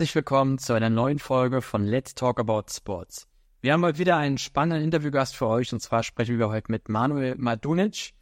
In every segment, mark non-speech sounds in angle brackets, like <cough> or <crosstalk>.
Herzlich willkommen zu einer neuen Folge von Let's Talk About Sports. Wir haben heute wieder einen spannenden Interviewgast für euch und zwar sprechen wir heute mit Manuel Madunic.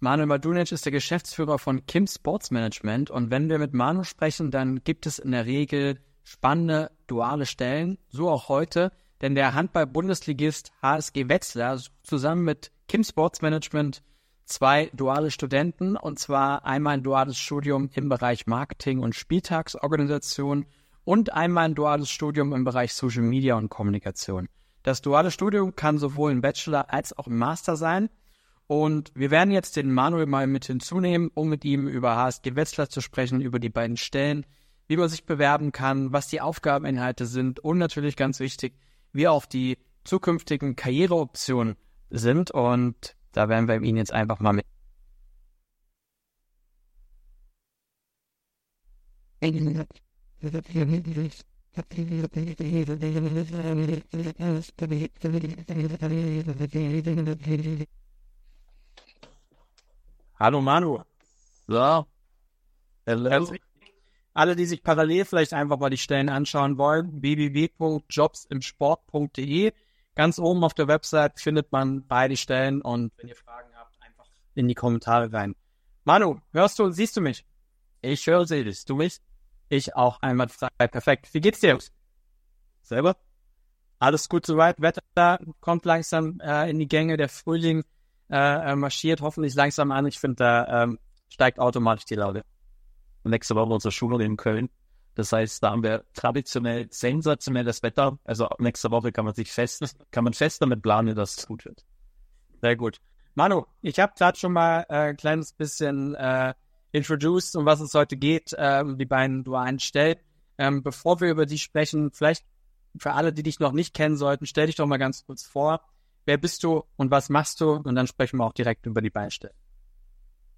Manuel Madunic ist der Geschäftsführer von Kim Sports Management und wenn wir mit Manu sprechen, dann gibt es in der Regel spannende duale Stellen, so auch heute, denn der Handball-Bundesligist HSG Wetzlar zusammen mit Kim Sports Management zwei duale Studenten und zwar einmal ein duales Studium im Bereich Marketing und Spieltagsorganisation und einmal ein duales Studium im Bereich Social Media und Kommunikation. Das duale Studium kann sowohl im Bachelor als auch im Master sein. Und wir werden jetzt den Manuel mal mit hinzunehmen, um mit ihm über HSG Wetzlar zu sprechen, über die beiden Stellen, wie man sich bewerben kann, was die Aufgabeninhalte sind und natürlich ganz wichtig, wie auch die zukünftigen Karriereoptionen sind. Und da werden wir ihn jetzt einfach mal mit. Hallo Manu. So. Hello. Alle, die sich parallel vielleicht einfach mal die Stellen anschauen wollen, www.jobsimsport.de. Ganz oben auf der Website findet man beide Stellen und wenn ihr Fragen habt, einfach in die Kommentare rein. Manu, hörst du und siehst du mich? Ich höre sie. Du mich? Ich auch einmal frei. Perfekt. Wie geht's dir? Selber? Alles gut soweit. Wetter kommt langsam äh, in die Gänge. Der Frühling äh, marschiert hoffentlich langsam an. Ich finde, da ähm, steigt automatisch die Laune. Nächste Woche unsere Schule in Köln. Das heißt, da haben wir traditionell sensationelles Wetter. Also nächste Woche kann man sich fest, kann man fest damit planen, dass es gut wird. Sehr gut. Manu, ich habe gerade schon mal äh, ein kleines bisschen äh, introduced, um was es heute geht, äh, die beiden dualen Stellen. Ähm, bevor wir über die sprechen, vielleicht für alle, die dich noch nicht kennen sollten, stell dich doch mal ganz kurz vor. Wer bist du und was machst du? Und dann sprechen wir auch direkt über die beiden Stellen.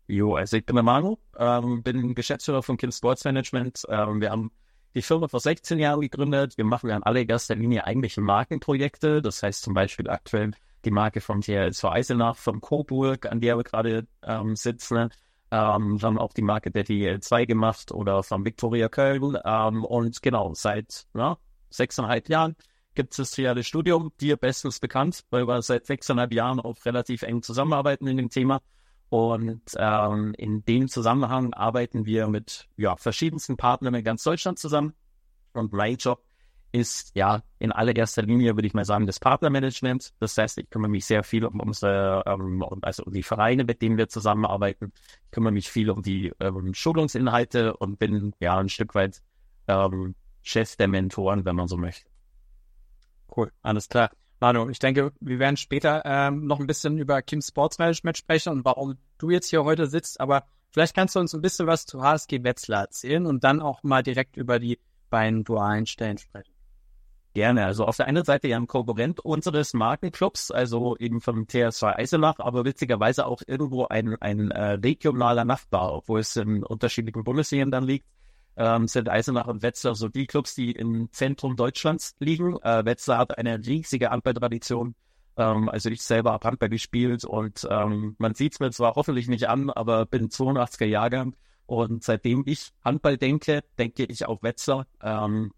Jo, also ich bin der Manu, ähm, bin Geschäftsführer von Kim Sports Management. Ähm, wir haben die Firma vor 16 Jahren gegründet. Wir machen in allererster Linie eigentlich Markenprojekte. Das heißt zum Beispiel aktuell die Marke von THSV Eisenach, von Coburg, an der wir gerade ähm, sitzen. Ähm, haben auch die Marke der DL2 gemacht oder von Victoria Köln. Ähm, und genau, seit ja, sechseinhalb Jahren gibt es das triale Studium, dir bestens bekannt, weil wir seit sechseinhalb Jahren auch relativ eng zusammenarbeiten in dem Thema. Und ähm, in dem Zusammenhang arbeiten wir mit ja, verschiedensten Partnern in ganz Deutschland zusammen. Und mein Job ist ja in allererster Linie, würde ich mal sagen, das Partnermanagement. Das heißt, ich kümmere mich sehr viel um unsere, ähm, also um die Vereine, mit denen wir zusammenarbeiten. Ich kümmere mich viel um die ähm, Schulungsinhalte und bin ja ein Stück weit ähm, Chef der Mentoren, wenn man so möchte. Cool, alles klar. Manu, ich denke, wir werden später ähm, noch ein bisschen über Kim Sports Management sprechen und warum du jetzt hier heute sitzt, aber vielleicht kannst du uns ein bisschen was zu HSG Wetzlar erzählen und dann auch mal direkt über die beiden dualen Stellen sprechen. Gerne. Also auf der einen Seite ja ein Konkurrent unseres Markenclubs, also eben vom TSV Eisenach, aber witzigerweise auch irgendwo ein, ein äh, regionaler Nachbar, obwohl es in unterschiedlichen Bundesländern dann liegt, ähm, sind Eisenach und Wetzlar so die Clubs, die im Zentrum Deutschlands liegen. Äh, Wetzlar hat eine riesige Handballtradition. Ähm, also ich selber habe Handball gespielt und ähm, man sieht es mir zwar hoffentlich nicht an, aber bin 82er Jahrgang und seitdem ich Handball denke, denke ich auch Wetzlar. Ähm,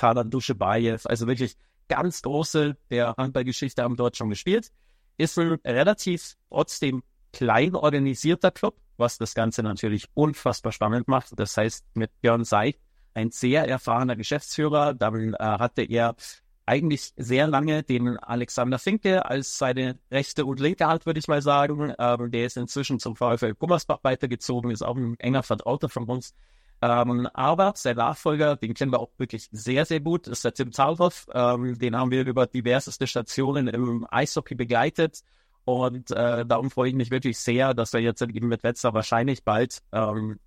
Talan Duschebaev, also wirklich ganz große der Handballgeschichte haben dort schon gespielt. Ist ein relativ trotzdem klein organisierter Club, was das Ganze natürlich unfassbar spannend macht. Das heißt, mit Björn Seid, ein sehr erfahrener Geschäftsführer, dann äh, hatte er eigentlich sehr lange den Alexander Finke als seine rechte und linke Hand, würde ich mal sagen. Ähm, der ist inzwischen zum VfL Gummersbach weitergezogen, ist auch ein enger Vertrauter von uns. Ähm, aber sein Nachfolger, den kennen wir auch wirklich sehr, sehr gut, ist der Tim Zahlhoff. Ähm, den haben wir über diverseste Stationen im Eishockey begleitet. Und äh, darum freue ich mich wirklich sehr, dass wir jetzt eben mit Wetzlar wahrscheinlich bald ähm,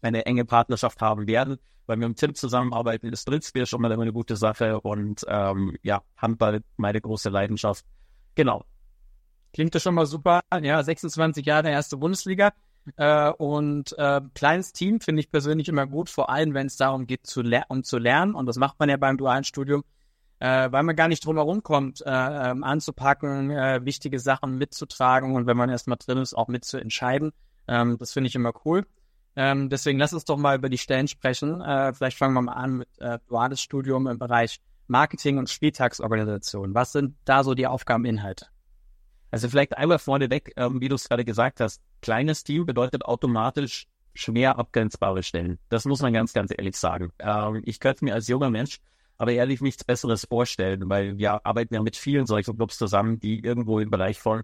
eine enge Partnerschaft haben werden, weil wir mit Tim zusammenarbeiten, ist Dritzbier schon mal eine gute Sache und ähm, ja, Handball, meine große Leidenschaft. Genau. Klingt das schon mal super. Ja, 26 Jahre erste Bundesliga. Äh, und äh, kleines Team finde ich persönlich immer gut, vor allem wenn es darum geht, zu, um zu lernen. Und das macht man ja beim dualen Studium, äh, weil man gar nicht drum herum kommt, äh, ähm, anzupacken, äh, wichtige Sachen mitzutragen und wenn man erstmal drin ist, auch mitzuentscheiden. Ähm, das finde ich immer cool. Ähm, deswegen lass uns doch mal über die Stellen sprechen. Äh, vielleicht fangen wir mal an mit äh, duales Studium im Bereich Marketing und Spieltagsorganisation. Was sind da so die Aufgabeninhalte? Also vielleicht einmal vorneweg, ähm, wie du es gerade gesagt hast, kleines Team bedeutet automatisch schwer abgrenzbare Stellen. Das muss man ganz, ganz ehrlich sagen. Ähm, ich könnte mir als junger Mensch aber ehrlich nichts Besseres vorstellen, weil wir arbeiten ja mit vielen solchen Clubs zusammen, die irgendwo im Bereich von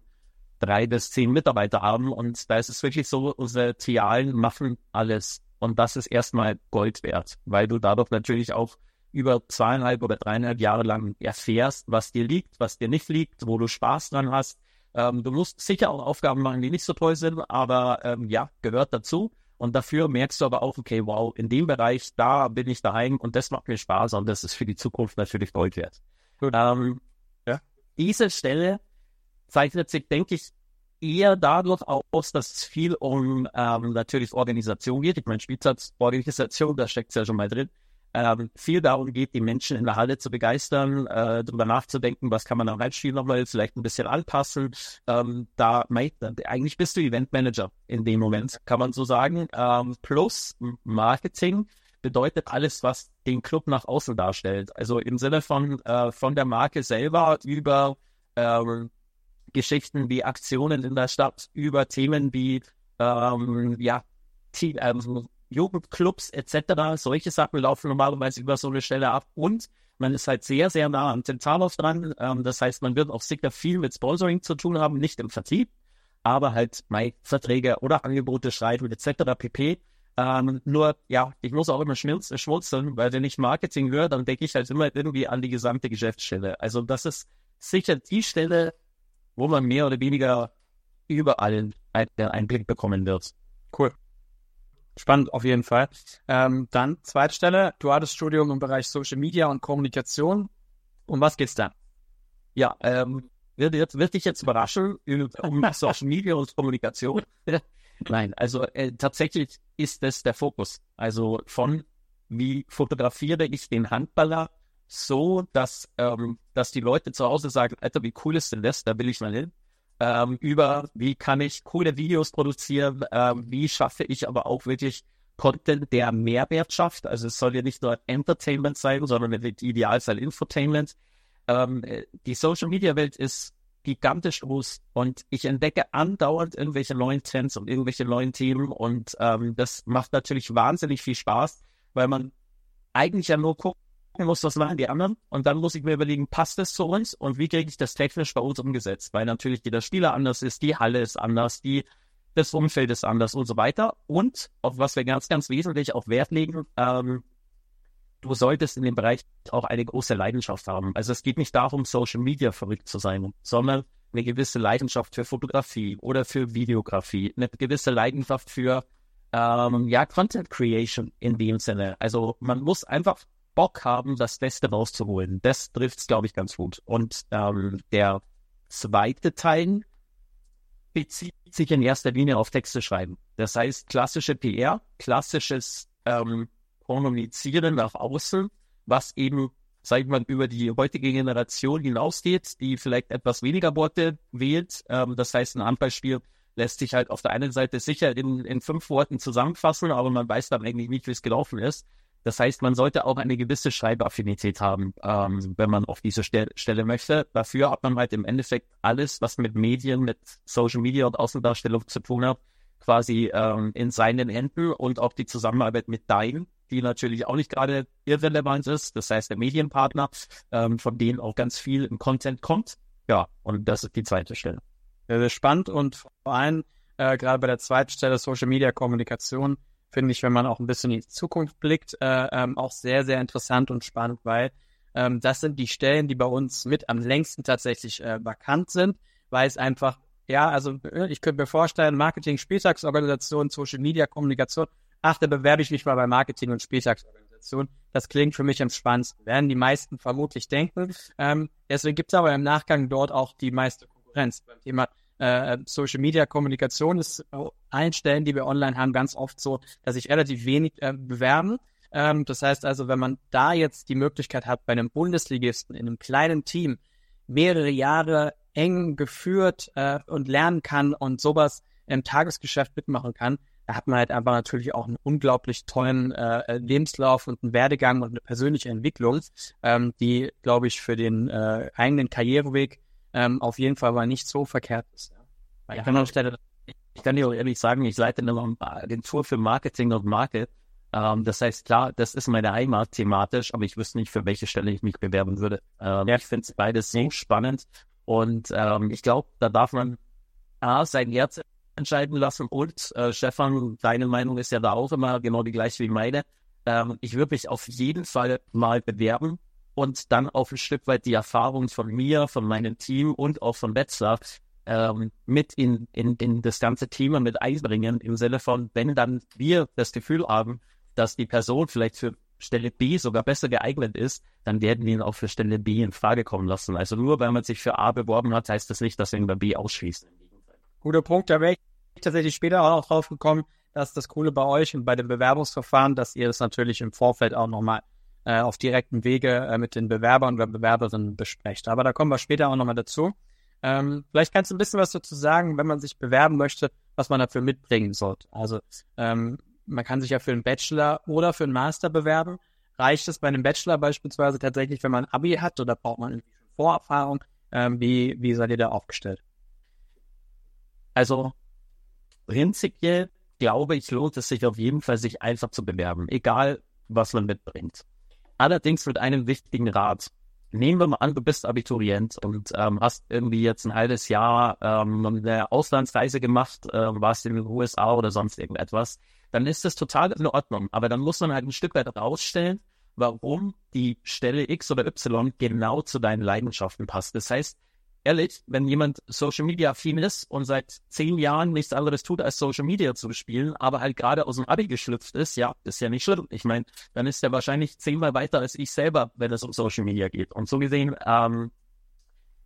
drei bis zehn Mitarbeiter haben. Und da ist es wirklich so, unsere Trialen machen alles. Und das ist erstmal Gold wert, weil du dadurch natürlich auch über zweieinhalb oder dreieinhalb Jahre lang erfährst, was dir liegt, was dir nicht liegt, wo du Spaß dran hast. Ähm, du musst sicher auch Aufgaben machen, die nicht so toll sind, aber ähm, ja, gehört dazu. Und dafür merkst du aber auch, okay, wow, in dem Bereich, da bin ich daheim und das macht mir Spaß und das ist für die Zukunft natürlich Gold wert. Ähm, ja. Diese Stelle zeichnet sich, denke ich, eher dadurch aus, dass es viel um ähm, natürlich Organisation geht. Ich meine, Spielzeugorganisation, da steckt es ja schon mal drin ähm, viel darum geht, die Menschen in der Halle zu begeistern, äh, darüber nachzudenken, was kann man am Reitspiel nochmal vielleicht ein bisschen anpassen. Ähm, da eigentlich bist du Eventmanager in dem Moment, kann man so sagen. Ähm, plus Marketing bedeutet alles, was den Club nach außen darstellt. Also im Sinne von äh, von der Marke selber über ähm, Geschichten wie Aktionen in der Stadt, über Themen wie ähm, ja, Team, ähm, Jugendclubs etc. Solche Sachen laufen normalerweise über so eine Stelle ab und man ist halt sehr, sehr nah am Tentarov dran. Ähm, das heißt, man wird auch sicher viel mit Sponsoring zu tun haben, nicht im Vertrieb, aber halt mal Verträge oder Angebote schreiben etc. pp. Ähm, nur, ja, ich muss auch immer schmunzeln, weil wenn ich Marketing höre, dann denke ich halt immer irgendwie an die gesamte Geschäftsstelle. Also das ist sicher die Stelle, wo man mehr oder weniger überall einen Einblick bekommen wird. Cool. Spannend auf jeden Fall. Ähm, dann zweite Stelle, duales Studium im Bereich Social Media und Kommunikation. Um was geht's da? Ja, ähm, wird, jetzt, wird dich jetzt überraschen um <laughs> Social Media und Kommunikation. <laughs> Nein, also äh, tatsächlich ist das der Fokus. Also von wie fotografiere ich den Handballer so, dass, ähm, dass die Leute zu Hause sagen, Alter, wie cool ist denn das? Da will ich mal hin ähm, über wie kann ich coole Videos produzieren, ähm, wie schaffe ich aber auch wirklich Content, der Mehrwert schafft. Also es soll ja nicht nur Entertainment sein, sondern mit Idealfall Infotainment. Ähm, die Social Media Welt ist gigantisch groß und ich entdecke andauernd irgendwelche neuen Trends und irgendwelche neuen Themen und ähm, das macht natürlich wahnsinnig viel Spaß, weil man eigentlich ja nur guckt, muss, was machen die anderen? Und dann muss ich mir überlegen, passt das zu uns und wie kriege ich das technisch bei uns umgesetzt? Weil natürlich jeder Spieler anders ist, die Halle ist anders, die, das Umfeld ist anders und so weiter. Und auf was wir ganz, ganz wesentlich auch Wert legen, ähm, du solltest in dem Bereich auch eine große Leidenschaft haben. Also es geht nicht darum, Social Media verrückt zu sein, sondern eine gewisse Leidenschaft für Fotografie oder für Videografie, eine gewisse Leidenschaft für ähm, ja, Content Creation in dem Sinne. Also man muss einfach Bock haben, das Beste rauszuholen. Das trifft es, glaube ich, ganz gut. Und ähm, der zweite Teil bezieht sich in erster Linie auf Texte schreiben. Das heißt, klassische PR, klassisches ähm, Kommunizieren nach außen, was eben, sag ich mal, über die heutige Generation hinausgeht, die vielleicht etwas weniger Worte wählt. Ähm, das heißt, ein Handballspiel lässt sich halt auf der einen Seite sicher in, in fünf Worten zusammenfassen, aber man weiß dann eigentlich nicht, wie es gelaufen ist. Das heißt, man sollte auch eine gewisse Schreibaffinität haben, ähm, wenn man auf diese Stel Stelle möchte. Dafür hat man halt im Endeffekt alles, was mit Medien, mit Social Media und Außendarstellung zu tun hat, quasi ähm, in seinen Händen und auch die Zusammenarbeit mit Dein, die natürlich auch nicht gerade irrelevant ist. Das heißt, der Medienpartner, ähm, von denen auch ganz viel im Content kommt. Ja, und das ist die zweite Stelle. Sehr, sehr spannend und vor allem äh, gerade bei der zweiten Stelle Social Media Kommunikation finde ich, wenn man auch ein bisschen in die Zukunft blickt, äh, ähm, auch sehr, sehr interessant und spannend, weil ähm, das sind die Stellen, die bei uns mit am längsten tatsächlich äh, vakant sind, weil es einfach, ja, also äh, ich könnte mir vorstellen, Marketing, Spieltagsorganisation, Social Media, Kommunikation, ach, da bewerbe ich mich mal bei Marketing und Spieltagsorganisation. Das klingt für mich am spannendsten, werden die meisten vermutlich denken. Ähm, deswegen gibt es aber im Nachgang dort auch die meiste Konkurrenz beim Thema äh, Social Media Kommunikation ist allen Stellen, die wir online haben, ganz oft so, dass sich relativ wenig äh, bewerben. Ähm, das heißt also, wenn man da jetzt die Möglichkeit hat, bei einem Bundesligisten in einem kleinen Team mehrere Jahre eng geführt äh, und lernen kann und sowas im Tagesgeschäft mitmachen kann, da hat man halt einfach natürlich auch einen unglaublich tollen äh, Lebenslauf und einen Werdegang und eine persönliche Entwicklung, ähm, die, glaube ich, für den äh, eigenen Karriereweg ähm, auf jeden Fall mal nicht so verkehrt ist. Ja. Ich, kann auch, ich kann dir auch ehrlich sagen, ich leite eine Agentur für Marketing und Market. Ähm, das heißt, klar, das ist meine Heimat thematisch, aber ich wüsste nicht, für welche Stelle ich mich bewerben würde. Ähm, ja. Ich finde es beides so spannend und ähm, ich glaube, da darf man A, sein Herz entscheiden lassen. Und äh, Stefan, deine Meinung ist ja da auch immer genau die gleiche wie meine. Ähm, ich würde mich auf jeden Fall mal bewerben und dann auf ein Stück weit die Erfahrung von mir, von meinem Team und auch von Wetzlar ähm, mit in, in, in das ganze Thema mit einbringen, im Sinne von, wenn dann wir das Gefühl haben, dass die Person vielleicht für Stelle B sogar besser geeignet ist, dann werden wir ihn auch für Stelle B in Frage kommen lassen. Also nur weil man sich für A beworben hat, heißt das nicht, dass wir ihn bei B ausschließen. Guter Punkt, da wäre ich tatsächlich später auch noch drauf gekommen, dass das Coole bei euch und bei dem Bewerbungsverfahren, dass ihr das natürlich im Vorfeld auch nochmal äh, auf direkten Wege äh, mit den Bewerbern oder Bewerberinnen besprecht. Aber da kommen wir später auch nochmal dazu. Ähm, vielleicht kannst du ein bisschen was dazu sagen, wenn man sich bewerben möchte, was man dafür mitbringen sollte. Also ähm, man kann sich ja für einen Bachelor oder für einen Master bewerben. Reicht es bei einem Bachelor beispielsweise tatsächlich, wenn man Abi hat oder braucht man Vorerfahrung? Ähm, wie, wie seid ihr da aufgestellt? Also prinzipiell glaube ich, lohnt es sich auf jeden Fall, sich einfach zu bewerben, egal was man mitbringt. Allerdings mit einem wichtigen Rat. Nehmen wir mal an, du bist Abiturient und ähm, hast irgendwie jetzt ein halbes Jahr ähm, eine Auslandsreise gemacht, äh, warst in den USA oder sonst irgendetwas, dann ist das total in Ordnung. Aber dann muss man halt ein Stück weit rausstellen, warum die Stelle X oder Y genau zu deinen Leidenschaften passt. Das heißt, ehrlich, wenn jemand Social Media affin ist und seit zehn Jahren nichts anderes tut, als Social Media zu spielen, aber halt gerade aus dem Abi geschlüpft ist, ja, ist ja nicht schlimm. Ich meine, dann ist er wahrscheinlich zehnmal weiter als ich selber, wenn es um Social Media geht. Und so gesehen, ähm,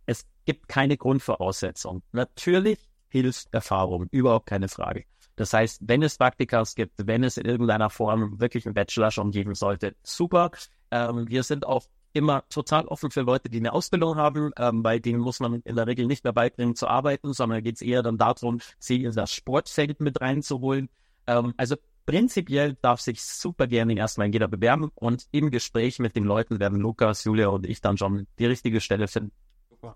es gibt keine Grundvoraussetzung. Natürlich hilft Erfahrung, überhaupt keine Frage. Das heißt, wenn es Praktikas gibt, wenn es in irgendeiner Form wirklich einen Bachelor schon geben sollte, super. Ähm, wir sind auch immer total offen für Leute, die eine Ausbildung haben, ähm, weil denen muss man in der Regel nicht mehr beibringen zu arbeiten, sondern geht es eher dann darum, sie in das Sportfeld mit reinzuholen. Ähm, also prinzipiell darf sich super gerne erstmal jeder bewerben und im Gespräch mit den Leuten werden Lukas, Julia und ich dann schon die richtige Stelle finden. Super.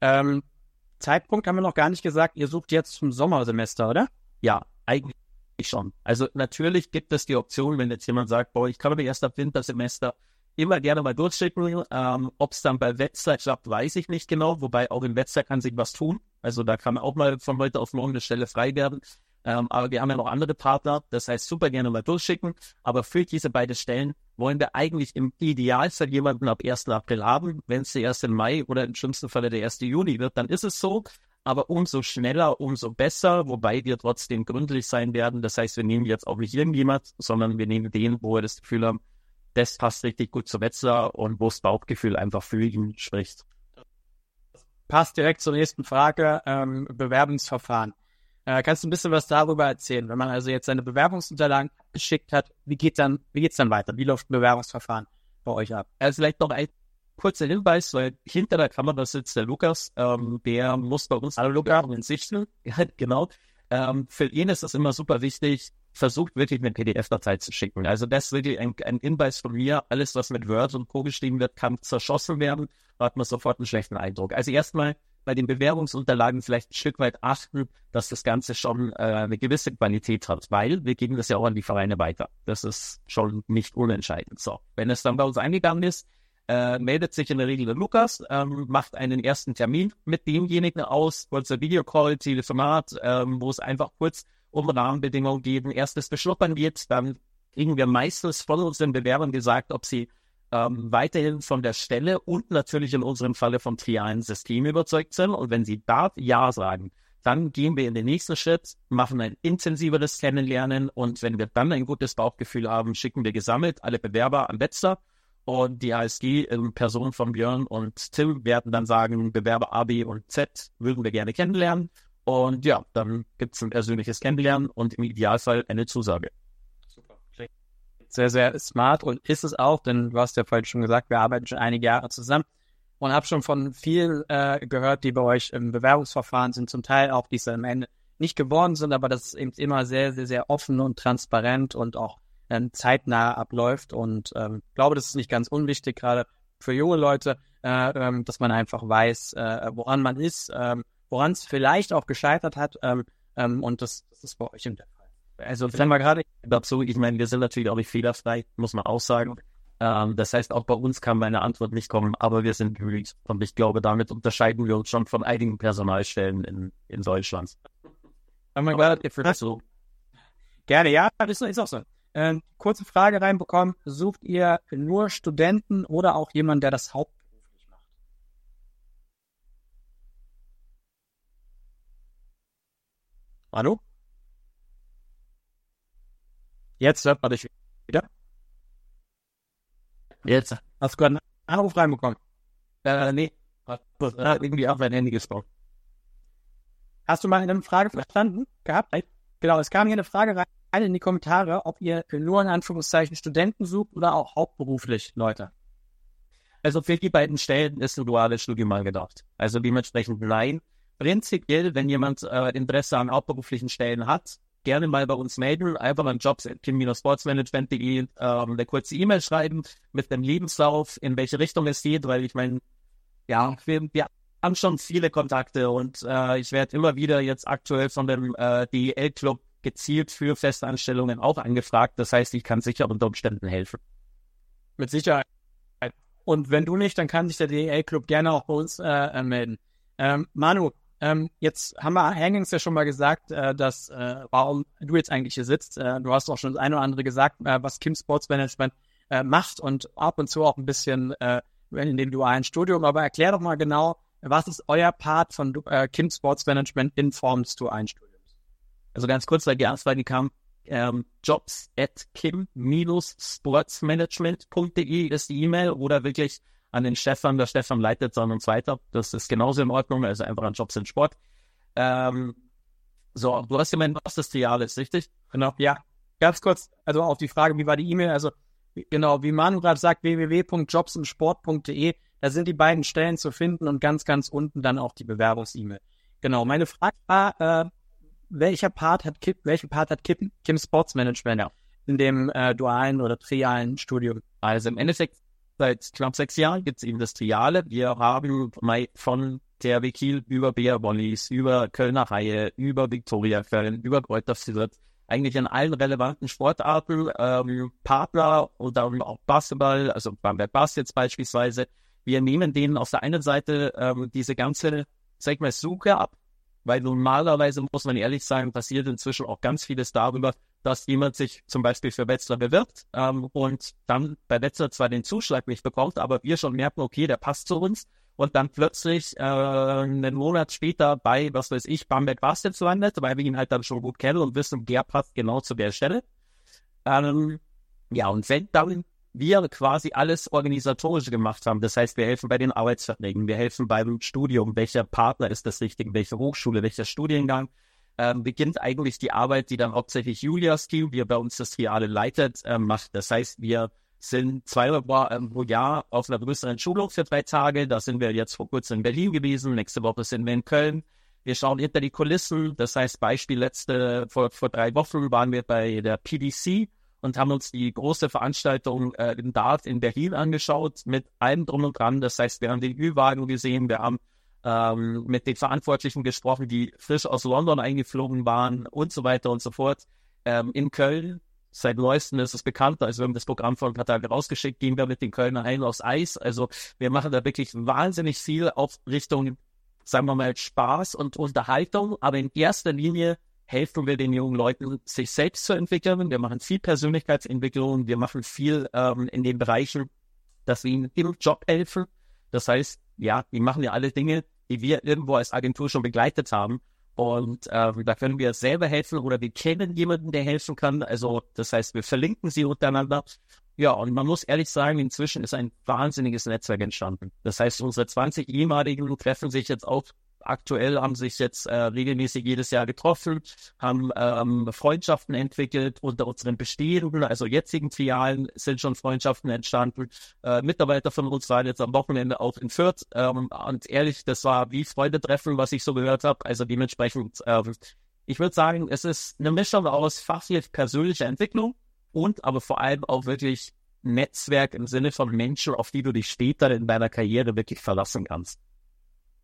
Ähm, Zeitpunkt haben wir noch gar nicht gesagt. Ihr sucht jetzt zum Sommersemester, oder? Ja, eigentlich schon. Also natürlich gibt es die Option, wenn jetzt jemand sagt, boah, ich kann aber erst ab Wintersemester immer gerne mal durchschicken. Ähm, Ob es dann bei Wetzlar klappt, weiß ich nicht genau. Wobei auch in Wetzlar kann sich was tun. Also da kann auch mal von heute auf morgen eine Stelle frei werden. Ähm, aber wir haben ja noch andere Partner. Das heißt, super gerne mal durchschicken. Aber für diese beiden Stellen wollen wir eigentlich im Idealfall jemanden ab 1. April haben. Wenn es der 1. Mai oder im schlimmsten Falle der 1. Juni wird, dann ist es so. Aber umso schneller, umso besser, wobei wir trotzdem gründlich sein werden. Das heißt, wir nehmen jetzt auch nicht irgendjemand, sondern wir nehmen den, wo wir das Gefühl haben, das passt richtig gut zu Wetzlar und wo das Bauchgefühl einfach für ihn spricht. Passt direkt zur nächsten Frage, ähm, Bewerbungsverfahren. Äh, kannst du ein bisschen was darüber erzählen? Wenn man also jetzt seine Bewerbungsunterlagen geschickt hat, wie geht dann, wie geht's dann weiter? Wie läuft ein Bewerbungsverfahren bei euch ab? Also vielleicht noch ein kurzer Hinweis, weil hinter der Kamera sitzt der Lukas, ähm, der muss bei uns alle Lukas sichten. <laughs> Genau. Ähm, für ihn ist es immer super wichtig, versucht wirklich eine PDF-Datei zu schicken. Also das ist wirklich ein, ein Hinweis von mir. Alles, was mit Word und Co. geschrieben wird, kann zerschossen werden. Da hat man sofort einen schlechten Eindruck. Also erstmal bei den Bewerbungsunterlagen vielleicht ein Stück weit achten, dass das Ganze schon äh, eine gewisse Qualität hat, weil wir geben das ja auch an die Vereine weiter. Das ist schon nicht unentscheidend. So, wenn es dann bei uns eingegangen ist, äh, meldet sich in der Regel der Lukas, ähm, macht einen ersten Termin mit demjenigen aus, kurzer Videocall, Telefonat, ähm, wo es einfach kurz um Rahmenbedingungen geht, ein erstes Beschnuppern geht, dann kriegen wir meistens von unseren Bewerbern gesagt, ob sie ähm, weiterhin von der Stelle und natürlich in unserem Falle vom trialen System überzeugt sind. Und wenn sie da Ja sagen, dann gehen wir in den nächsten Schritt, machen ein intensiveres Kennenlernen und wenn wir dann ein gutes Bauchgefühl haben, schicken wir gesammelt alle Bewerber am Wetzlar und die ASG in Person von Björn und Tim werden dann sagen, Bewerber A, B und Z würden wir gerne kennenlernen. Und ja, dann gibt es ein persönliches Kennenlernen und im Idealfall eine Zusage. Super. Sehr, sehr smart und ist es auch, denn du hast ja vorhin schon gesagt, wir arbeiten schon einige Jahre zusammen und habe schon von vielen äh, gehört, die bei euch im Bewerbungsverfahren sind, zum Teil auch, die es am Ende nicht geworden sind, aber dass es eben immer sehr, sehr, sehr offen und transparent und auch ähm, zeitnah abläuft. Und ähm, glaube, das ist nicht ganz unwichtig, gerade für junge Leute, äh, ähm, dass man einfach weiß, äh, woran man ist, ähm, woran es vielleicht auch gescheitert hat. Ähm, ähm, und das, das ist bei euch im Fall. Also sagen wir gerade dazu, ich meine, wir sind natürlich auch nicht fehlerfrei, muss man auch sagen. Ähm, das heißt, auch bei uns kann meine Antwort nicht kommen, aber wir sind bemüht. Und ich glaube, damit unterscheiden wir uns schon von einigen Personalstellen in, in Deutschland. Oh mein Gott, so. Gerne, ja, ist, ist auch so. Ähm, kurze Frage reinbekommen. Sucht ihr nur Studenten oder auch jemanden, der das hauptberuflich Hallo? Jetzt hört man dich wieder. Jetzt. Hast du gerade einen Anruf reinbekommen? Äh, nee. Hat irgendwie auf mein Handy gesprochen. Hast du mal eine Frage verstanden gehabt? Genau, es kam hier eine Frage rein in die Kommentare, ob ihr nur in Anführungszeichen Studenten sucht oder auch hauptberuflich Leute. Also für die beiden Stellen ist ein duales Studium mal gedacht. Also dementsprechend nein. Prinzipiell, wenn jemand äh, Interesse an hauptberuflichen Stellen hat, gerne mal bei uns melden, einfach an jobs.kim-sportsmanagement.de ähm, eine kurze E-Mail schreiben mit dem Lebenslauf, in welche Richtung es geht, weil ich meine, ja, wir, wir haben schon viele Kontakte und äh, ich werde immer wieder jetzt aktuell von dem äh, DEL-Club gezielt für Festanstellungen auch angefragt. Das heißt, ich kann sicher unter Umständen helfen. Mit Sicherheit. Und wenn du nicht, dann kann sich der DEL-Club gerne auch bei uns äh, melden. Ähm, Manu, ähm, jetzt haben wir Hangings ja schon mal gesagt, äh, dass äh, warum du jetzt eigentlich hier sitzt. Äh, du hast auch schon das eine oder andere gesagt, äh, was Kim Sports Management äh, macht und ab und zu auch ein bisschen äh, in dem dualen Studium. Aber erklär doch mal genau, was ist euer Part von Kim Sports Management in Form des dualen Studiums? Also ganz kurz, weil die Anfrage kam, ähm, jobs at kim-sportsmanagement.de ist die E-Mail oder wirklich an den Stefan. Der Stefan leitet dann uns weiter. Das ist genauso in Ordnung, also einfach an Jobs in Sport. Ähm, so, du hast gemeint, was das Trial ist, richtig? Genau, ja. Ganz kurz, also auf die Frage, wie war die E-Mail? Also genau, wie Manu gerade sagt, www.jobsinsport.de, da sind die beiden Stellen zu finden und ganz, ganz unten dann auch die Bewerbungs-E-Mail. Genau, meine Frage war, äh, welcher Part hat Kip, welchen Part hat Kip, Kim Sports Management ja. in dem äh, dualen oder trialen Studium? Also im Endeffekt Seit knapp sechs Jahren gibt es eben das Triale. Wir haben von THW Kiel über BR Wollies, über Kölner Haie, über Viktoria Köln, über Kräuter Fürth, eigentlich in allen relevanten Sportarten ähm, Partner und dann auch Basketball, also Bamberg Bass jetzt beispielsweise. Wir nehmen denen auf der einen Seite ähm, diese ganze, sag ich mal, Suche ab, weil normalerweise, muss man ehrlich sagen, passiert inzwischen auch ganz vieles darüber, dass jemand sich zum Beispiel für Wetzlar bewirbt ähm, und dann bei Wetzlar zwar den Zuschlag nicht bekommt, aber wir schon merken, okay, der passt zu uns und dann plötzlich äh, einen Monat später bei, was weiß ich, Bamberg Bastet landet, weil wir ihn halt dann schon gut kennen und wissen, der passt genau zu der Stelle. Ähm, ja, und wenn dann wir quasi alles Organisatorische gemacht haben. Das heißt, wir helfen bei den Arbeitsverträgen, wir helfen beim Studium, welcher Partner ist das richtige, welche Hochschule, welcher Studiengang, ähm, beginnt eigentlich die Arbeit, die dann hauptsächlich Julias Team, er bei uns das Triale leitet, ähm, macht. Das heißt, wir sind zweimal ähm, pro Jahr auf einer größeren Schulung für drei Tage. Da sind wir jetzt vor kurzem in Berlin gewesen. Nächste Woche sind wir in Köln. Wir schauen hinter die Kulissen. Das heißt, Beispiel letzte, vor, vor drei Wochen waren wir bei der PDC und haben uns die große Veranstaltung äh, im Dart in Berlin angeschaut mit allem drum und dran. Das heißt, wir haben den Ü-Wagen gesehen, wir haben ähm, mit den Verantwortlichen gesprochen, die frisch aus London eingeflogen waren und so weiter und so fort. Ähm, in Köln, seit neuestem ist es bekannt, also wir haben das Programm vor ein paar Tagen rausgeschickt, gehen wir mit den Kölner ein aufs Eis. Also wir machen da wirklich wahnsinnig viel auf Richtung, sagen wir mal, Spaß und Unterhaltung, aber in erster Linie helfen wir den jungen Leuten, sich selbst zu entwickeln. Wir machen viel Persönlichkeitsentwicklung, wir machen viel ähm, in den Bereichen, dass wir ihnen im Job helfen. Das heißt, ja, die machen ja alle Dinge, die wir irgendwo als Agentur schon begleitet haben. Und äh, da können wir selber helfen oder wir kennen jemanden, der helfen kann. Also das heißt, wir verlinken sie untereinander. Ja, und man muss ehrlich sagen, inzwischen ist ein wahnsinniges Netzwerk entstanden. Das heißt, unsere 20 ehemaligen treffen sich jetzt auch aktuell haben sich jetzt äh, regelmäßig jedes Jahr getroffen, haben ähm, Freundschaften entwickelt unter unseren bestehenden, also jetzigen Filialen sind schon Freundschaften entstanden. Äh, Mitarbeiter von uns waren jetzt am Wochenende auch in Fürth ähm, und ehrlich, das war wie Freunde treffen, was ich so gehört habe. Also dementsprechend, äh, ich würde sagen, es ist eine Mischung aus fachlich persönlicher Entwicklung und aber vor allem auch wirklich Netzwerk im Sinne von Menschen, auf die du dich später in deiner Karriere wirklich verlassen kannst.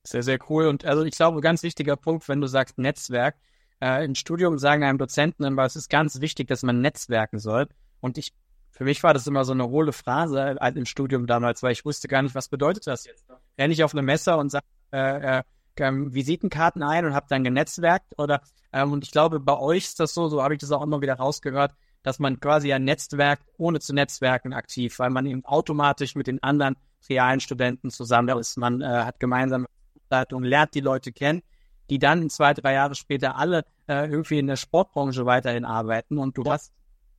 Sehr, sehr cool. Und also ich glaube, ganz wichtiger Punkt, wenn du sagst Netzwerk, äh, im Studium sagen einem Dozenten immer, es ist ganz wichtig, dass man netzwerken soll. Und ich, für mich war das immer so eine hohle Phrase äh, im Studium damals, weil ich wusste gar nicht, was bedeutet das jetzt. Renne ich auf eine Messe und sage äh, äh, ähm, Visitenkarten ein und habe dann genetzwerkt oder ähm, und ich glaube, bei euch ist das so, so habe ich das auch immer wieder rausgehört, dass man quasi ein Netzwerk ohne zu netzwerken aktiv, weil man eben automatisch mit den anderen realen Studenten zusammen ist. Man äh, hat gemeinsame Leitung, lernt die Leute kennen, die dann zwei, drei Jahre später alle äh, irgendwie in der Sportbranche weiterhin arbeiten und du hast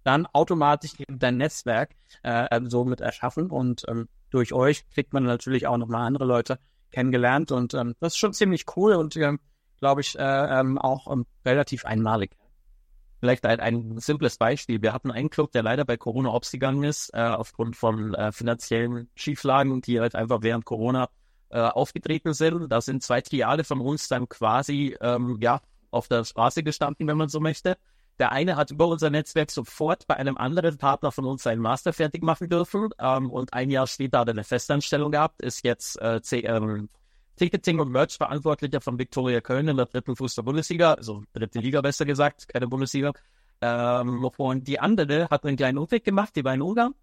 dann automatisch eben dein Netzwerk äh, somit erschaffen und ähm, durch euch kriegt man natürlich auch nochmal andere Leute kennengelernt und ähm, das ist schon ziemlich cool und ähm, glaube ich äh, ähm, auch ähm, relativ einmalig. Vielleicht ein, ein simples Beispiel. Wir hatten einen Club, der leider bei Corona gegangen ist, äh, aufgrund von äh, finanziellen Schieflagen, die halt einfach während Corona äh, aufgetreten sind. Da sind zwei Triale von uns dann quasi ähm, ja auf der Straße gestanden, wenn man so möchte. Der eine hat über unser Netzwerk sofort bei einem anderen Partner von uns seinen Master fertig machen dürfen ähm, und ein Jahr später hat er eine Festanstellung gehabt, ist jetzt äh, ähm, Ticketing und Merch Verantwortlicher von Viktoria Köln in der dritten Fußball-Bundesliga, also dritte Liga besser gesagt, keine Bundesliga. Ähm, und die andere hat einen kleinen Umweg gemacht, die war in Ungarn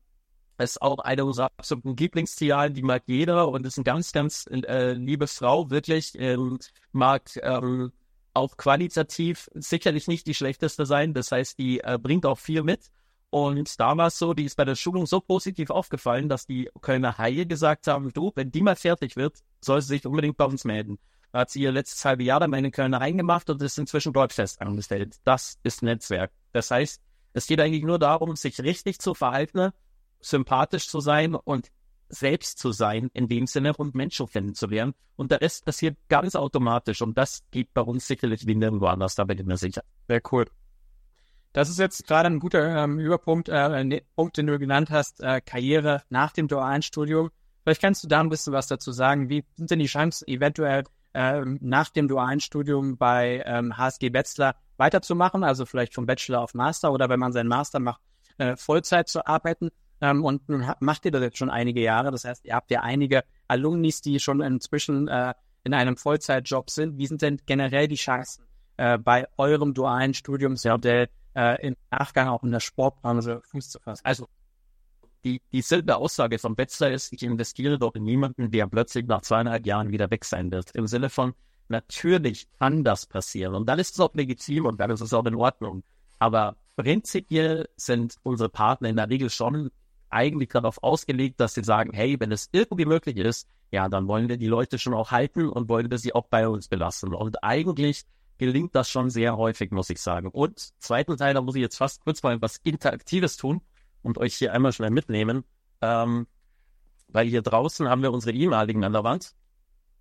ist auch eine unserer absoluten Lieblingsthealen, die mag jeder und ist eine ganz, ganz äh, liebe Frau, wirklich, ähm, mag ähm, auch qualitativ sicherlich nicht die schlechteste sein. Das heißt, die äh, bringt auch viel mit. Und da war es so, die ist bei der Schulung so positiv aufgefallen, dass die Kölner Haie gesagt haben, du, wenn die mal fertig wird, soll sie sich unbedingt bei uns melden. Da hat sie ihr letztes halbe Jahr dann bei den Kölner Haien gemacht und ist inzwischen dort angestellt. Das ist Netzwerk. Das heißt, es geht eigentlich nur darum, sich richtig zu verhalten sympathisch zu sein und selbst zu sein in dem Sinne und Menschen kennenzulernen. Und der Rest passiert ganz automatisch. Und das geht bei uns sicherlich wie nirgendwo anders, da bin ich mir sicher. Sehr cool. Das ist jetzt gerade ein guter ähm, Überpunkt, äh, ne, Punkt, den du genannt hast, äh, Karriere nach dem dualen Studium. Vielleicht kannst du da ein bisschen was dazu sagen. Wie sind denn die Chancen, eventuell äh, nach dem dualen Studium bei ähm, HSG Wetzlar weiterzumachen, also vielleicht vom Bachelor auf Master oder wenn man seinen Master macht, äh, Vollzeit zu arbeiten? Ähm, und nun macht ihr das jetzt schon einige Jahre. Das heißt, ihr habt ja einige Alumnis, die schon inzwischen äh, in einem Vollzeitjob sind. Wie sind denn generell die Chancen äh, bei eurem dualen Studiumsmodell äh, im Nachgang auch in der Sportbranche Fuß zu fassen? Also die, dieselbe Aussage vom Bachelor ist, ich investiere doch in jemanden, der plötzlich nach zweieinhalb Jahren wieder weg sein wird. Im Sinne von, natürlich kann das passieren. Und dann ist es auch legitim und dann ist es auch in Ordnung. Aber prinzipiell sind unsere Partner in der Regel schon eigentlich darauf ausgelegt, dass sie sagen, hey, wenn es irgendwie möglich ist, ja, dann wollen wir die Leute schon auch halten und wollen wir sie auch bei uns belassen. Und eigentlich gelingt das schon sehr häufig, muss ich sagen. Und zweiten Teil, da muss ich jetzt fast kurz mal was Interaktives tun und euch hier einmal schnell mitnehmen. Ähm, weil hier draußen haben wir unsere ehemaligen an der Wand.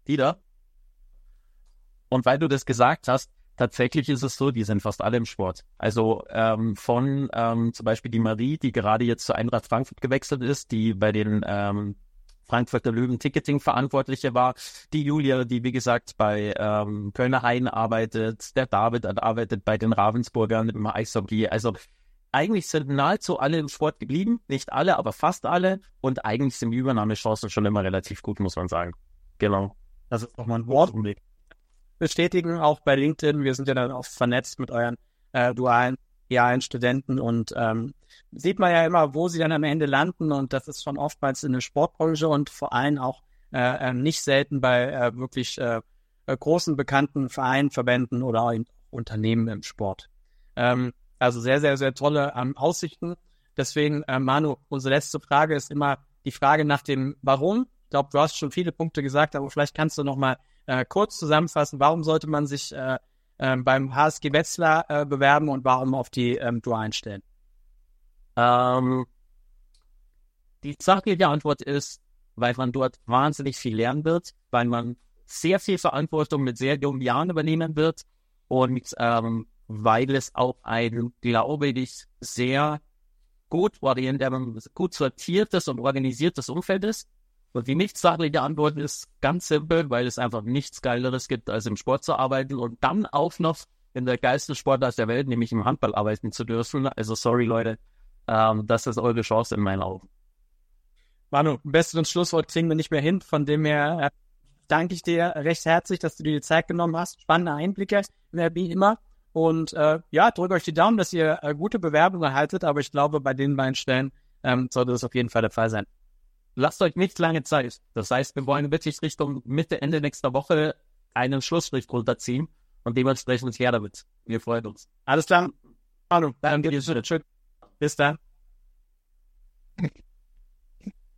Die da. Und weil du das gesagt hast, tatsächlich ist es so, die sind fast alle im Sport. Also ähm, von ähm, zum Beispiel die Marie, die gerade jetzt zu Eintracht Frankfurt gewechselt ist, die bei den ähm, Frankfurter Löwen Ticketing Verantwortliche war, die Julia, die wie gesagt bei ähm, Kölner Hain arbeitet, der David arbeitet bei den Ravensburgern im Eishockey. Also eigentlich sind nahezu alle im Sport geblieben, nicht alle, aber fast alle und eigentlich sind die Übernahmechancen schon immer relativ gut, muss man sagen. Genau. Das ist nochmal ein Wort bestätigen, auch bei LinkedIn. Wir sind ja dann auch vernetzt mit euren äh, dualen, realen Studenten und ähm, sieht man ja immer, wo sie dann am Ende landen und das ist schon oftmals in der Sportbranche und vor allem auch äh, äh nicht selten bei äh, wirklich äh, äh, großen bekannten Vereinen, Verbänden oder auch Unternehmen im Sport. Ähm, also sehr, sehr, sehr tolle ähm, Aussichten. Deswegen, äh, Manu, unsere letzte Frage ist immer die Frage nach dem Warum. Ich glaube, du hast schon viele Punkte gesagt, aber vielleicht kannst du noch mal äh, kurz zusammenfassen, warum sollte man sich äh, äh, beim HSG Wetzlar äh, bewerben und warum auf die ähm, dualen Stellen? Ähm, die sachliche Antwort ist, weil man dort wahnsinnig viel lernen wird, weil man sehr viel Verantwortung mit sehr jungen Jahren übernehmen wird und ähm, weil es auch ein, glaube ich, sehr gut orientiertes, gut sortiertes und organisiertes Umfeld ist. Und die nichtssachliche Antwort ist ganz simpel, weil es einfach nichts Geileres gibt, als im Sport zu arbeiten und dann auch noch in der geilsten Sportart der Welt, nämlich im Handball arbeiten zu dürfen. Also sorry Leute, ähm, das ist eure Chance in meinen Augen. Manu, besseres Schlusswort kriegen wir nicht mehr hin. Von dem her äh, danke ich dir recht herzlich, dass du dir die Zeit genommen hast. Spannende Einblicke, wie immer. Und äh, ja, drückt euch die Daumen, dass ihr äh, gute Bewerbungen erhaltet. Aber ich glaube, bei den beiden Stellen ähm, sollte das auf jeden Fall der Fall sein lasst euch nicht lange Zeit. Das heißt, wir wollen wirklich Richtung Mitte, Ende nächster Woche einen Schlussstrich runterziehen und dementsprechend her damit. Wir freuen uns. Alles klar. Hallo. Danke dir. Bis dann.